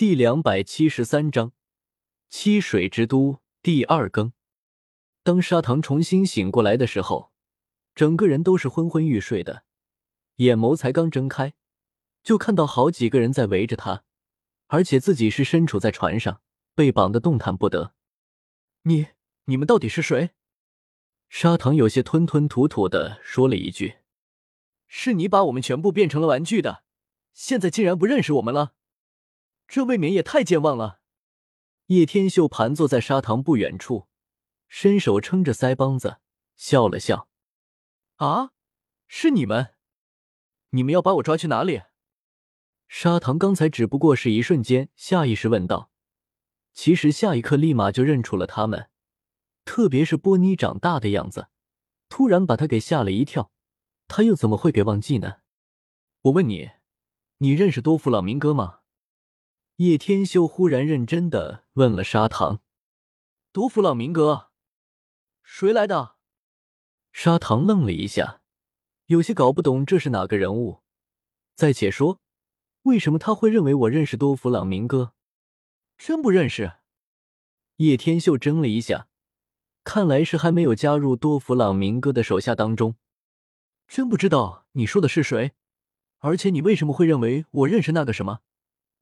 第两百七十三章七水之都第二更。当砂糖重新醒过来的时候，整个人都是昏昏欲睡的，眼眸才刚睁开，就看到好几个人在围着他，而且自己是身处在船上，被绑得动弹不得。你你们到底是谁？砂糖有些吞吞吐吐的说了一句：“是你把我们全部变成了玩具的，现在竟然不认识我们了。”这未免也太健忘了。叶天秀盘坐在砂糖不远处，伸手撑着腮帮子，笑了笑：“啊，是你们？你们要把我抓去哪里？”砂糖刚才只不过是一瞬间下意识问道，其实下一刻立马就认出了他们，特别是波妮长大的样子，突然把他给吓了一跳。他又怎么会给忘记呢？我问你，你认识多弗朗明哥吗？叶天秀忽然认真的问了砂糖：“多弗朗明哥，谁来的？”砂糖愣了一下，有些搞不懂这是哪个人物。再且说，为什么他会认为我认识多弗朗明哥？真不认识。叶天秀怔了一下，看来是还没有加入多弗朗明哥的手下当中。真不知道你说的是谁，而且你为什么会认为我认识那个什么？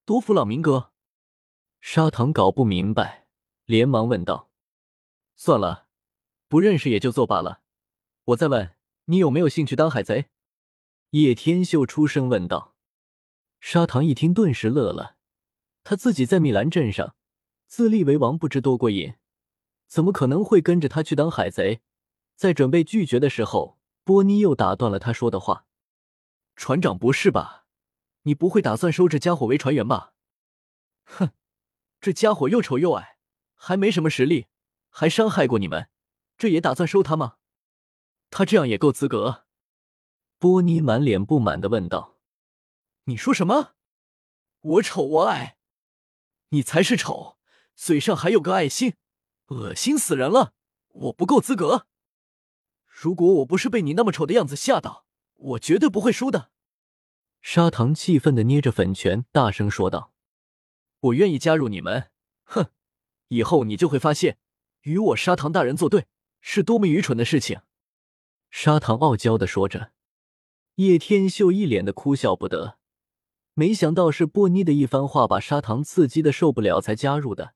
多弗朗明哥，砂糖搞不明白，连忙问道：“算了，不认识也就作罢了。我再问你，有没有兴趣当海贼？”叶天秀出声问道。砂糖一听，顿时乐了。他自己在米兰镇上自立为王，不知多过瘾，怎么可能会跟着他去当海贼？在准备拒绝的时候，波妮又打断了他说的话：“船长，不是吧？”你不会打算收这家伙为船员吧？哼，这家伙又丑又矮，还没什么实力，还伤害过你们，这也打算收他吗？他这样也够资格？波妮满脸不满的问道：“你说什么？我丑我矮？你才是丑，嘴上还有个爱心，恶心死人了！我不够资格？如果我不是被你那么丑的样子吓到，我绝对不会输的。”砂糖气愤的捏着粉拳，大声说道：“我愿意加入你们。哼，以后你就会发现，与我砂糖大人作对是多么愚蠢的事情。”砂糖傲娇的说着，叶天秀一脸的哭笑不得。没想到是波妮的一番话把砂糖刺激的受不了才加入的，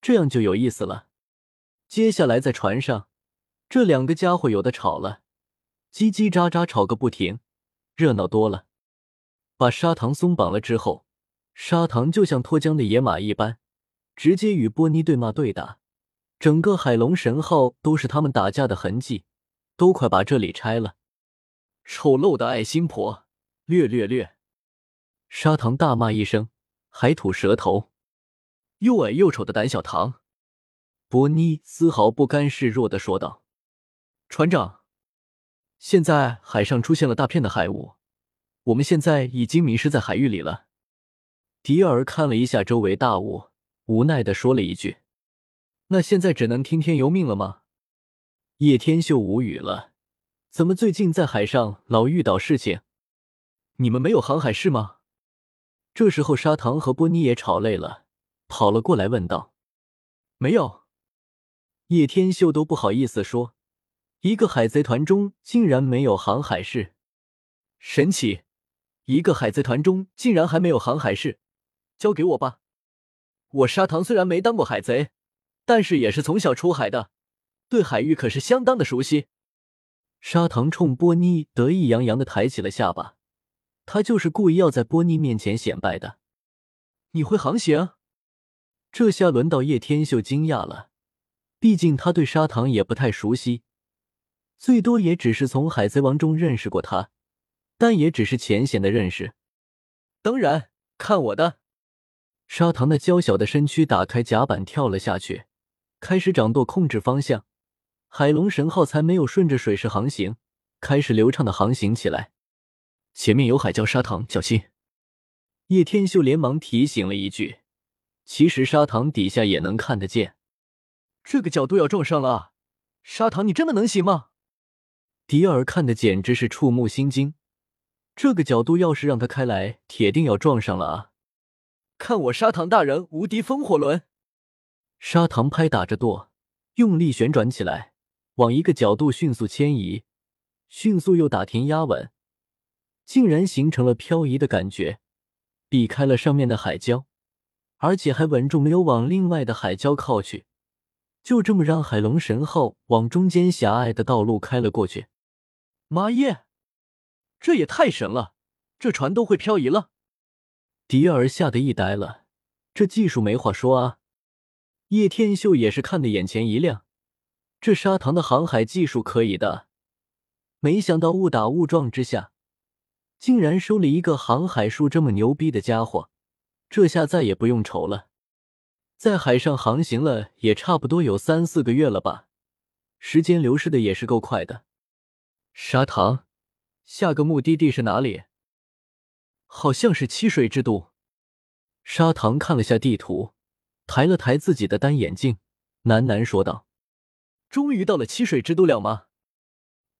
这样就有意思了。接下来在船上，这两个家伙有的吵了，叽叽喳喳吵个不停，热闹多了。把砂糖松绑了之后，砂糖就像脱缰的野马一般，直接与波妮对骂对打。整个海龙神号都是他们打架的痕迹，都快把这里拆了！丑陋的爱心婆，略略略！砂糖大骂一声，还吐舌头。又矮又丑的胆小糖！波妮丝毫不甘示弱的说道：“船长，现在海上出现了大片的海雾。”我们现在已经迷失在海域里了。迪尔看了一下周围大雾，无奈的说了一句：“那现在只能听天由命了吗？”叶天秀无语了，怎么最近在海上老遇到事情？你们没有航海士吗？这时候砂糖和波妮也吵累了，跑了过来问道：“没有。”叶天秀都不好意思说，一个海贼团中竟然没有航海士，神奇。一个海贼团中竟然还没有航海士，交给我吧。我砂糖虽然没当过海贼，但是也是从小出海的，对海域可是相当的熟悉。砂糖冲波妮得意洋洋的抬起了下巴，他就是故意要在波妮面前显摆的。你会航行？这下轮到叶天秀惊讶了，毕竟他对砂糖也不太熟悉，最多也只是从海贼王中认识过他。但也只是浅显的认识，当然看我的！砂糖的娇小的身躯打开甲板跳了下去，开始掌舵控制方向。海龙神号才没有顺着水势航行，开始流畅的航行起来。前面有海礁，砂糖小心！叶天秀连忙提醒了一句。其实砂糖底下也能看得见，这个角度要撞上了！砂糖，你真的能行吗？迪尔看的简直是触目心惊。这个角度要是让他开来，铁定要撞上了啊！看我砂糖大人无敌风火轮！砂糖拍打着舵，用力旋转起来，往一个角度迅速迁移，迅速又打停压稳，竟然形成了漂移的感觉，避开了上面的海礁，而且还稳住，没有往另外的海礁靠去，就这么让海龙神号往中间狭隘的道路开了过去。妈耶，这也太神了！这船都会漂移了。迪尔吓得一呆了，这技术没话说啊！叶天秀也是看得眼前一亮，这砂糖的航海技术可以的，没想到误打误撞之下，竟然收了一个航海术这么牛逼的家伙，这下再也不用愁了。在海上航行了也差不多有三四个月了吧，时间流逝的也是够快的。砂糖，下个目的地是哪里？好像是七水之都。砂糖看了下地图，抬了抬自己的单眼镜，喃喃说道：“终于到了七水之都了吗？”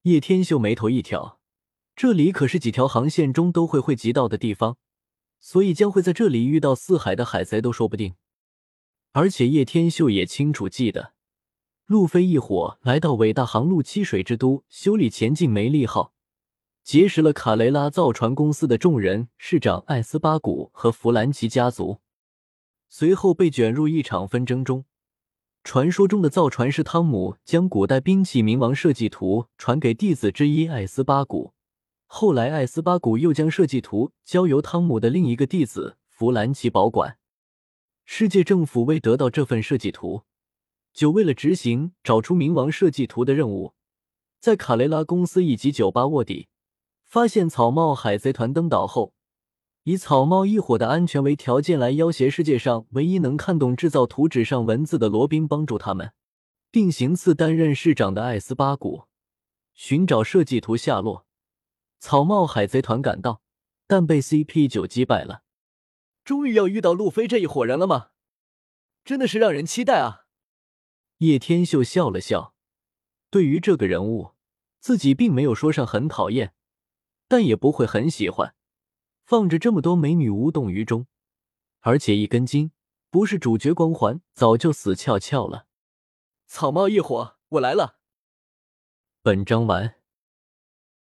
叶天秀眉头一挑，这里可是几条航线中都会汇集到的地方，所以将会在这里遇到四海的海贼都说不定。而且叶天秀也清楚记得，路飞一伙来到伟大航路七水之都修理前进梅利号。结识了卡雷拉造船公司的众人，市长艾斯巴古和弗兰奇家族，随后被卷入一场纷争中。传说中的造船师汤姆将古代兵器冥王设计图传给弟子之一艾斯巴古，后来艾斯巴古又将设计图交由汤姆的另一个弟子弗兰奇保管。世界政府为得到这份设计图，就为了执行找出冥王设计图的任务，在卡雷拉公司以及酒吧卧底。发现草帽海贼团登岛后，以草帽一伙的安全为条件来要挟世界上唯一能看懂制造图纸上文字的罗宾帮助他们，并行刺担任市长的艾斯巴古，寻找设计图下落。草帽海贼团赶到，但被 CP 九击败了。终于要遇到路飞这一伙人了吗？真的是让人期待啊！叶天秀笑了笑，对于这个人物，自己并没有说上很讨厌。但也不会很喜欢，放着这么多美女无动于衷，而且一根筋，不是主角光环早就死翘翘了。草帽一伙，我来了。本章完。